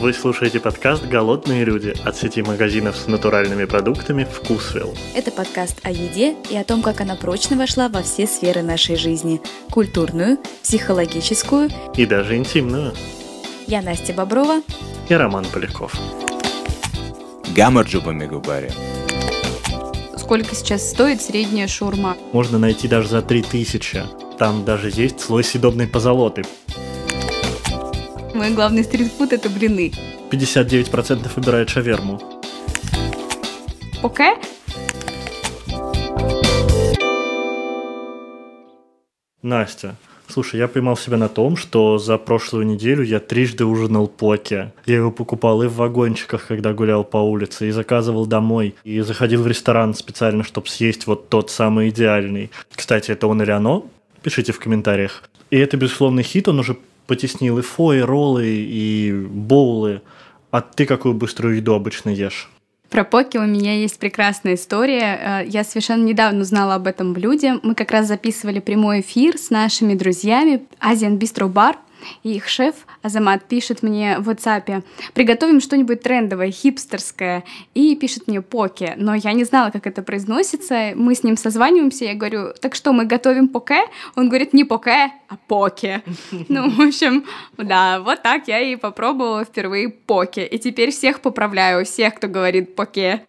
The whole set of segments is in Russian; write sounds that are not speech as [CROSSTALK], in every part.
Вы слушаете подкаст «Голодные люди» от сети магазинов с натуральными продуктами «Вкусвилл». Это подкаст о еде и о том, как она прочно вошла во все сферы нашей жизни – культурную, психологическую и даже интимную. Я Настя Боброва и Роман Поляков. Гамарджуба Мегубари. Сколько сейчас стоит средняя шурма? Можно найти даже за 3000. Там даже есть слой съедобной позолоты. Мой главный стритфуд – это блины. 59% выбирает шаверму. Поке? Настя, слушай, я поймал себя на том, что за прошлую неделю я трижды ужинал поке. Я его покупал и в вагончиках, когда гулял по улице, и заказывал домой, и заходил в ресторан специально, чтобы съесть вот тот самый идеальный. Кстати, это он или оно? Пишите в комментариях. И это, безусловно, хит, он уже потеснил и фо, и роллы, и боулы. А ты какую быструю еду обычно ешь? Про поки у меня есть прекрасная история. Э, я совершенно недавно узнала об этом блюде. Мы как раз записывали прямой эфир с нашими друзьями Asian Bistro Bar — и их шеф Азамат пишет мне в WhatsApp, приготовим что-нибудь трендовое, хипстерское, и пишет мне поке, но я не знала, как это произносится, мы с ним созваниваемся, я говорю, так что, мы готовим поке? Он говорит, не поке, а поке. [LAUGHS] Ну, в общем, да, вот так я и попробовала впервые поке, и теперь всех поправляю, всех, кто говорит поке.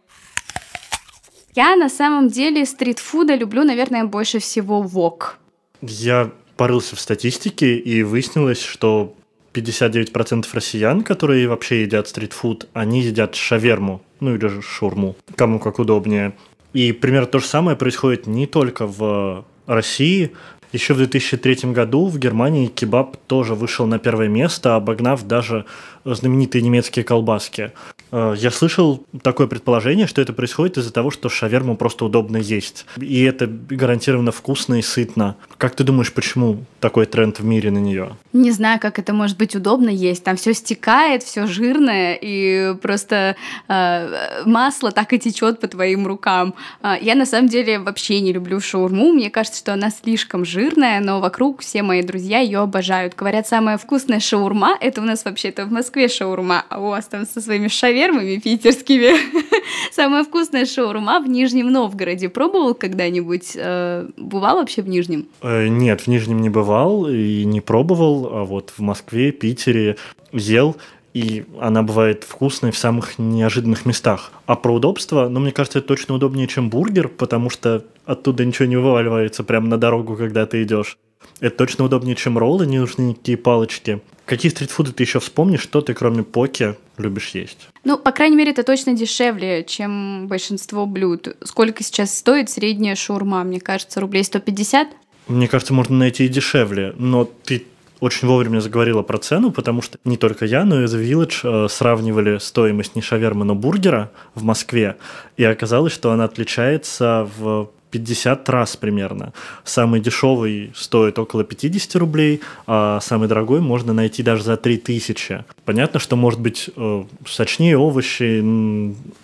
Я на самом деле стритфуда люблю, наверное, больше всего вок. Я порылся в статистике и выяснилось, что 59% россиян, которые вообще едят стритфуд, они едят шаверму, ну или же шурму, кому как удобнее. И примерно то же самое происходит не только в России. Еще в 2003 году в Германии кебаб тоже вышел на первое место, обогнав даже знаменитые немецкие колбаски. Э, я слышал такое предположение, что это происходит из-за того, что шаверму просто удобно есть. И это гарантированно вкусно и сытно. Как ты думаешь, почему такой тренд в мире на нее? Не знаю, как это может быть удобно есть. Там все стекает, все жирное, и просто э, масло так и течет по твоим рукам. Э, я на самом деле вообще не люблю шаурму. Мне кажется, что она слишком жирная, но вокруг все мои друзья ее обожают. Говорят, самая вкусная шаурма это у нас вообще-то в Москве шаурма, а у вас там со своими шавермами шавермами питерскими. [LAUGHS] Самая вкусная шаурма в Нижнем Новгороде. Пробовал когда-нибудь? Э, бывал вообще в Нижнем? Э, нет, в Нижнем не бывал и не пробовал, а вот в Москве, Питере ел и она бывает вкусной в самых неожиданных местах. А про удобство, ну, мне кажется, это точно удобнее, чем бургер, потому что оттуда ничего не вываливается прямо на дорогу, когда ты идешь. Это точно удобнее, чем роллы, не нужны никакие палочки. Какие стритфуды ты еще вспомнишь, что ты кроме поки любишь есть? Ну, по крайней мере, это точно дешевле, чем большинство блюд. Сколько сейчас стоит средняя шаурма? Мне кажется, рублей 150? Мне кажется, можно найти и дешевле, но ты очень вовремя заговорила про цену, потому что не только я, но и The Village э, сравнивали стоимость не шавермы, но бургера в Москве, и оказалось, что она отличается в 50 раз примерно. Самый дешевый стоит около 50 рублей, а самый дорогой можно найти даже за 3000. Понятно, что может быть э, сочнее овощи,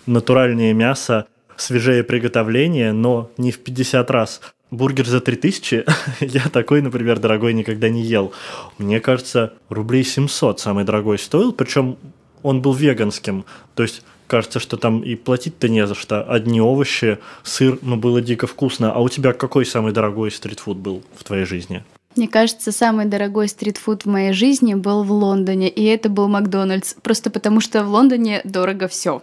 натуральнее мясо, свежее приготовление, но не в 50 раз. Бургер за 3000, [LAUGHS] я такой, например, дорогой никогда не ел. Мне кажется, рублей 700 самый дорогой стоил, причем он был веганским. То есть кажется, что там и платить-то не за что. Одни овощи, сыр, ну, было дико вкусно. А у тебя какой самый дорогой стритфуд был в твоей жизни? Мне кажется, самый дорогой стритфуд в моей жизни был в Лондоне, и это был Макдональдс, просто потому что в Лондоне дорого все.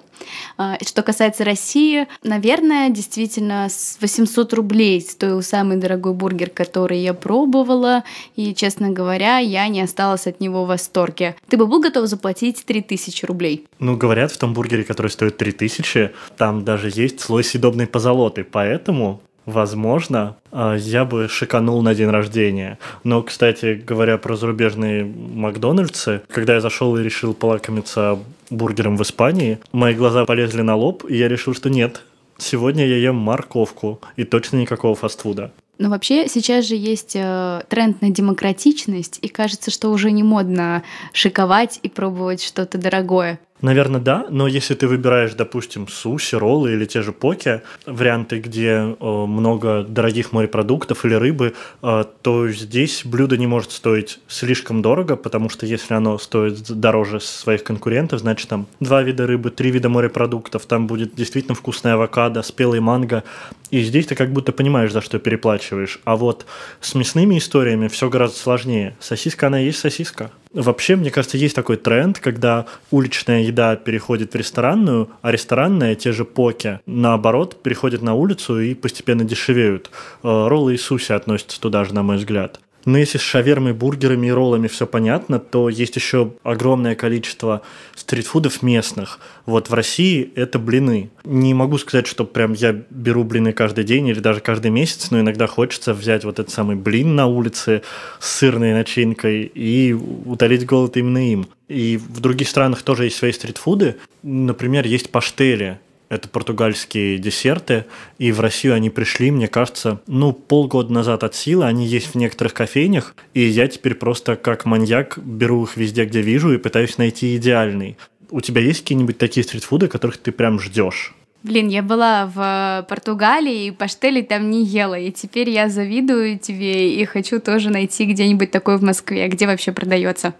А, что касается России, наверное, действительно с 800 рублей стоил самый дорогой бургер, который я пробовала, и, честно говоря, я не осталась от него в восторге. Ты бы был готов заплатить 3000 рублей? Ну, говорят, в том бургере, который стоит 3000, там даже есть слой съедобной позолоты, поэтому Возможно, а, я бы шиканул на день рождения. Но, кстати, говоря про зарубежные Макдональдсы, когда я зашел и решил полакомиться бургером в Испании, мои глаза полезли на лоб, и я решил, что нет, сегодня я ем морковку, и точно никакого фастфуда. Но вообще сейчас же есть э, тренд на демократичность, и кажется, что уже не модно шиковать и пробовать что-то дорогое. Наверное, да, но если ты выбираешь, допустим, суши, роллы или те же поки, варианты, где э, много дорогих морепродуктов или рыбы, э, то здесь блюдо не может стоить слишком дорого, потому что если оно стоит дороже своих конкурентов, значит там два вида рыбы, три вида морепродуктов, там будет действительно вкусная авокадо, спелый манго, и здесь ты как будто понимаешь, за что переплачиваешь. А вот с мясными историями все гораздо сложнее. Сосиска, она и есть сосиска. Вообще, мне кажется, есть такой тренд, когда уличная еда переходит в ресторанную, а ресторанная, те же поки, наоборот, переходят на улицу и постепенно дешевеют. Э, роллы и суси относятся туда же, на мой взгляд. Но если с шавермой, бургерами и роллами все понятно, то есть еще огромное количество стритфудов местных. Вот в России это блины. Не могу сказать, что прям я беру блины каждый день или даже каждый месяц, но иногда хочется взять вот этот самый блин на улице с сырной начинкой и утолить голод именно им. И в других странах тоже есть свои стритфуды. Например, есть паштели это португальские десерты, и в Россию они пришли, мне кажется, ну, полгода назад от силы, они есть в некоторых кофейнях, и я теперь просто как маньяк беру их везде, где вижу, и пытаюсь найти идеальный. У тебя есть какие-нибудь такие стритфуды, которых ты прям ждешь? Блин, я была в Португалии, и паштели там не ела, и теперь я завидую тебе и хочу тоже найти где-нибудь такое в Москве, где вообще продается.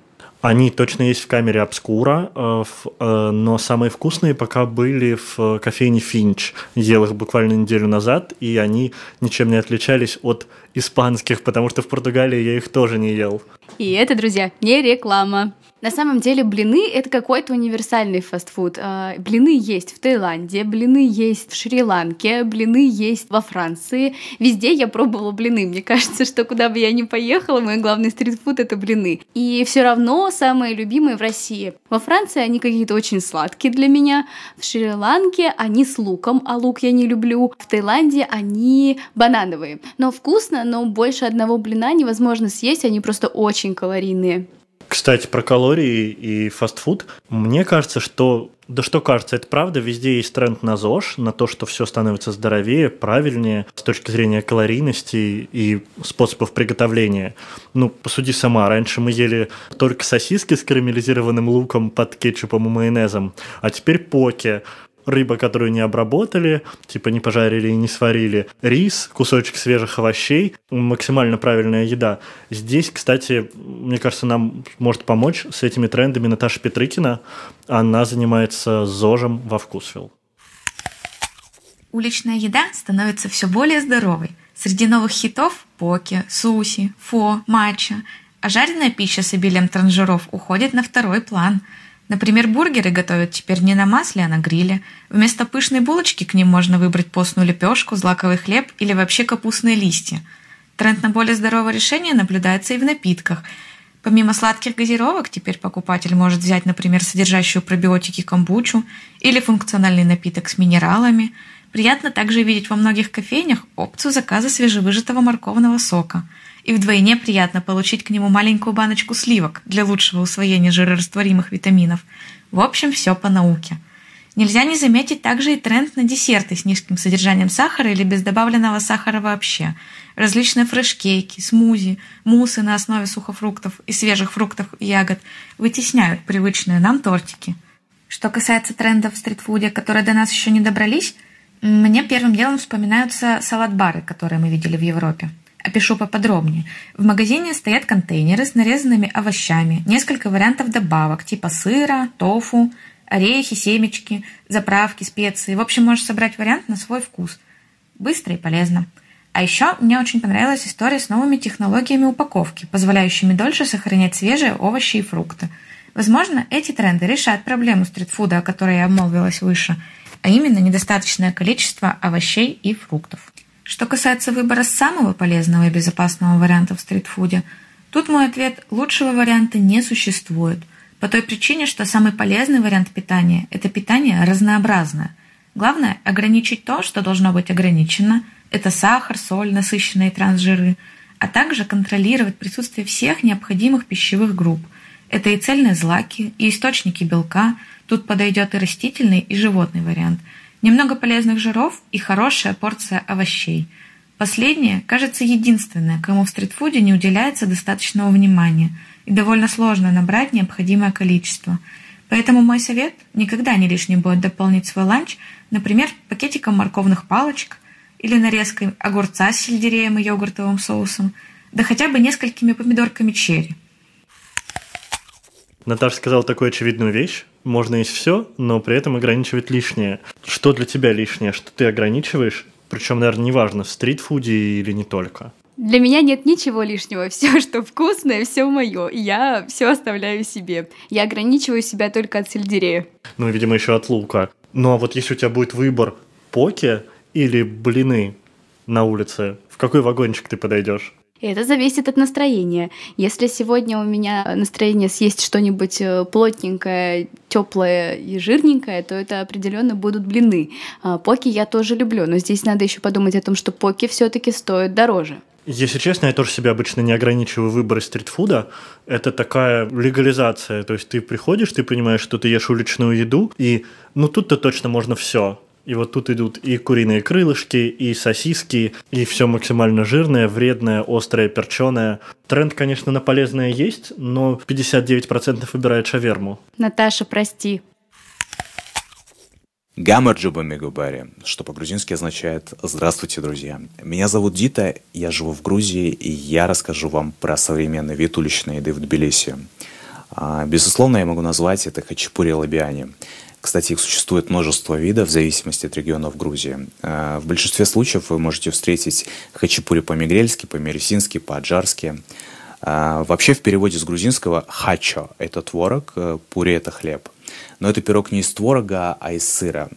Они точно есть в камере Обскура, э, э, но самые вкусные пока были в кофейне Финч. Ел их буквально неделю назад, и они ничем не отличались от испанских, потому что в Португалии я их тоже не ел. И это, друзья, не реклама. На самом деле блины — это какой-то универсальный фастфуд. А, блины есть в Таиланде, блины есть в Шри-Ланке, блины есть во Франции. Везде я пробовала блины. Мне кажется, что куда бы я ни поехала, мой главный стритфуд — это блины. И все равно самые любимые в России. Во Франции они какие-то очень сладкие для меня. В Шри-Ланке они с луком, а лук я не люблю. В Таиланде они банановые. Но вкусно, но больше одного блина невозможно съесть, они просто очень калорийные. Кстати, про калории и фастфуд. Мне кажется, что да что кажется, это правда, везде есть тренд на ЗОЖ, на то, что все становится здоровее, правильнее с точки зрения калорийности и способов приготовления. Ну, посуди сама, раньше мы ели только сосиски с карамелизированным луком под кетчупом и майонезом, а теперь поки, рыба, которую не обработали, типа не пожарили и не сварили, рис, кусочек свежих овощей, максимально правильная еда. Здесь, кстати, мне кажется, нам может помочь с этими трендами Наташа Петрыкина. Она занимается ЗОЖем во Вкусвилл. Уличная еда становится все более здоровой. Среди новых хитов – поки, суси, фо, матча. А жареная пища с обилием транжиров уходит на второй план – Например, бургеры готовят теперь не на масле, а на гриле. Вместо пышной булочки к ним можно выбрать постную лепешку, злаковый хлеб или вообще капустные листья. Тренд на более здоровое решение наблюдается и в напитках. Помимо сладких газировок, теперь покупатель может взять, например, содержащую пробиотики камбучу или функциональный напиток с минералами. Приятно также видеть во многих кофейнях опцию заказа свежевыжатого морковного сока – и вдвойне приятно получить к нему маленькую баночку сливок для лучшего усвоения жирорастворимых витаминов. В общем, все по науке. Нельзя не заметить также и тренд на десерты с низким содержанием сахара или без добавленного сахара вообще. Различные фреш-кейки, смузи, муссы на основе сухофруктов и свежих фруктов и ягод вытесняют привычные нам тортики. Что касается трендов в стритфуде, которые до нас еще не добрались, мне первым делом вспоминаются салат-бары, которые мы видели в Европе. Опишу поподробнее. В магазине стоят контейнеры с нарезанными овощами, несколько вариантов добавок типа сыра, тофу, орехи, семечки, заправки, специи. В общем, можешь собрать вариант на свой вкус. Быстро и полезно. А еще мне очень понравилась история с новыми технологиями упаковки, позволяющими дольше сохранять свежие овощи и фрукты. Возможно, эти тренды решат проблему стритфуда, о которой я обмолвилась выше, а именно недостаточное количество овощей и фруктов. Что касается выбора самого полезного и безопасного варианта в стритфуде, тут мой ответ – лучшего варианта не существует. По той причине, что самый полезный вариант питания – это питание разнообразное. Главное – ограничить то, что должно быть ограничено – это сахар, соль, насыщенные трансжиры, а также контролировать присутствие всех необходимых пищевых групп. Это и цельные злаки, и источники белка, тут подойдет и растительный, и животный вариант – немного полезных жиров и хорошая порция овощей. Последнее, кажется, единственное, кому в стритфуде не уделяется достаточного внимания и довольно сложно набрать необходимое количество. Поэтому мой совет – никогда не лишним будет дополнить свой ланч, например, пакетиком морковных палочек или нарезкой огурца с сельдереем и йогуртовым соусом, да хотя бы несколькими помидорками черри. Наташа сказала такую очевидную вещь. Можно есть все, но при этом ограничивать лишнее. Что для тебя лишнее? Что ты ограничиваешь? Причем, наверное, неважно, в стритфуде или не только. Для меня нет ничего лишнего. [LAUGHS] Все, что вкусное, все мое. И я все оставляю себе. Я ограничиваю себя только от сельдерея. Ну, видимо, еще от лука. Ну, а вот если у тебя будет выбор поки или блины на улице, в какой вагончик ты подойдешь? Это зависит от настроения. Если сегодня у меня настроение съесть что-нибудь э, плотненькое, теплое и жирненькое, то это определенно будут блины. А поки я тоже люблю, но здесь надо еще подумать о том, что поки все-таки стоят дороже. Если честно, я тоже себя обычно не ограничиваю выборы стритфуда. Это такая легализация. То есть ты приходишь, ты понимаешь, что ты ешь уличную еду, и ну тут-то точно можно все. И вот тут идут и куриные крылышки, и сосиски, и все максимально жирное, вредное, острое, перченое. Тренд, конечно, на полезное есть, но 59% выбирает шаверму. Наташа, прости. Гамарджуба Мегубари, что по-грузински означает «Здравствуйте, друзья». Меня зовут Дита, я живу в Грузии, и я расскажу вам про современный вид уличной еды в Тбилиси. А, безусловно, я могу назвать это хачапури лабиани. Кстати, их существует множество видов в зависимости от регионов Грузии. Э, в большинстве случаев вы можете встретить хачапури по-мигрельски, по-мересински, по-аджарски. Э, вообще в переводе с грузинского «хачо» — это творог, э, пури — это хлеб. Но это пирог не из творога, а из сыра.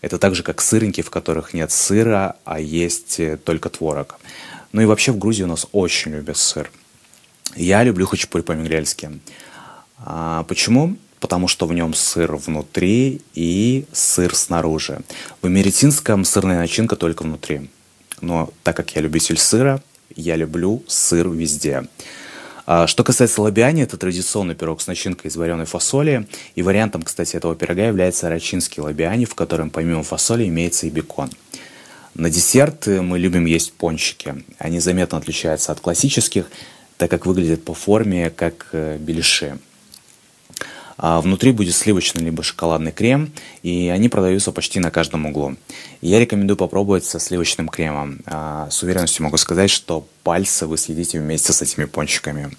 Это так же, как сырники, в которых нет сыра, а есть только творог. Ну и вообще в Грузии у нас очень любят сыр. Я люблю хачапури по-мигрельски. А почему? Потому что в нем сыр внутри и сыр снаружи. В америтинском сырная начинка только внутри. Но так как я любитель сыра, я люблю сыр везде. А что касается лабиани, это традиционный пирог с начинкой из вареной фасоли. И вариантом, кстати, этого пирога является рачинский лабиани, в котором помимо фасоли имеется и бекон. На десерт мы любим есть пончики. Они заметно отличаются от классических, так как выглядят по форме как э, беляши. А внутри будет сливочный либо шоколадный крем, и они продаются почти на каждом углу. Я рекомендую попробовать со сливочным кремом. А, с уверенностью могу сказать, что пальцы вы съедите вместе с этими пончиками.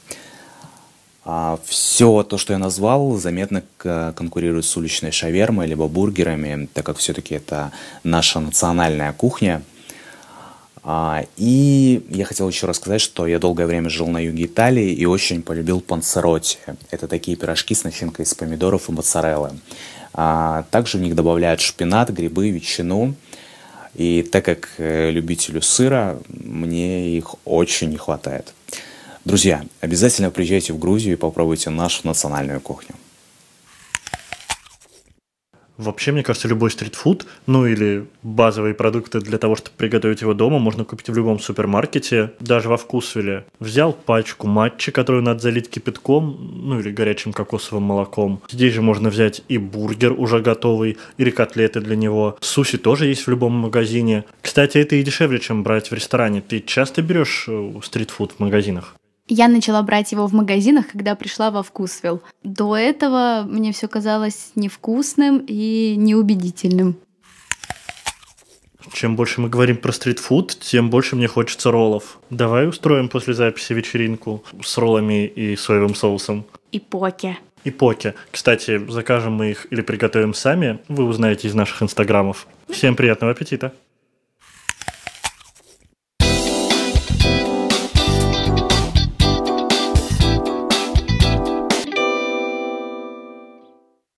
А, все то, что я назвал, заметно конкурирует с уличной шавермой либо бургерами, так как все-таки это наша национальная кухня – и я хотел еще рассказать, что я долгое время жил на юге Италии и очень полюбил панцеротти. Это такие пирожки с начинкой из помидоров и моцареллы. А, также в них добавляют шпинат, грибы, ветчину. И так как э, любителю сыра, мне их очень не хватает. Друзья, обязательно приезжайте в Грузию и попробуйте нашу национальную кухню. Вообще, мне кажется, любой стритфуд, ну или базовые продукты для того, чтобы приготовить его дома, можно купить в любом супермаркете, даже во вкусвеле. Взял пачку матчи, которую надо залить кипятком, ну или горячим кокосовым молоком. Здесь же можно взять и бургер уже готовый, или котлеты для него. Суси тоже есть в любом магазине. Кстати, это и дешевле, чем брать в ресторане. Ты часто берешь э, стритфуд в магазинах? Я начала брать его в магазинах, когда пришла во Вкусвилл. До этого мне все казалось невкусным и неубедительным. Чем больше мы говорим про стритфуд, тем больше мне хочется роллов. Давай устроим после записи вечеринку с роллами и соевым соусом. И поке. И поке. Кстати, закажем мы их или приготовим сами, вы узнаете из наших инстаграмов. Всем приятного аппетита!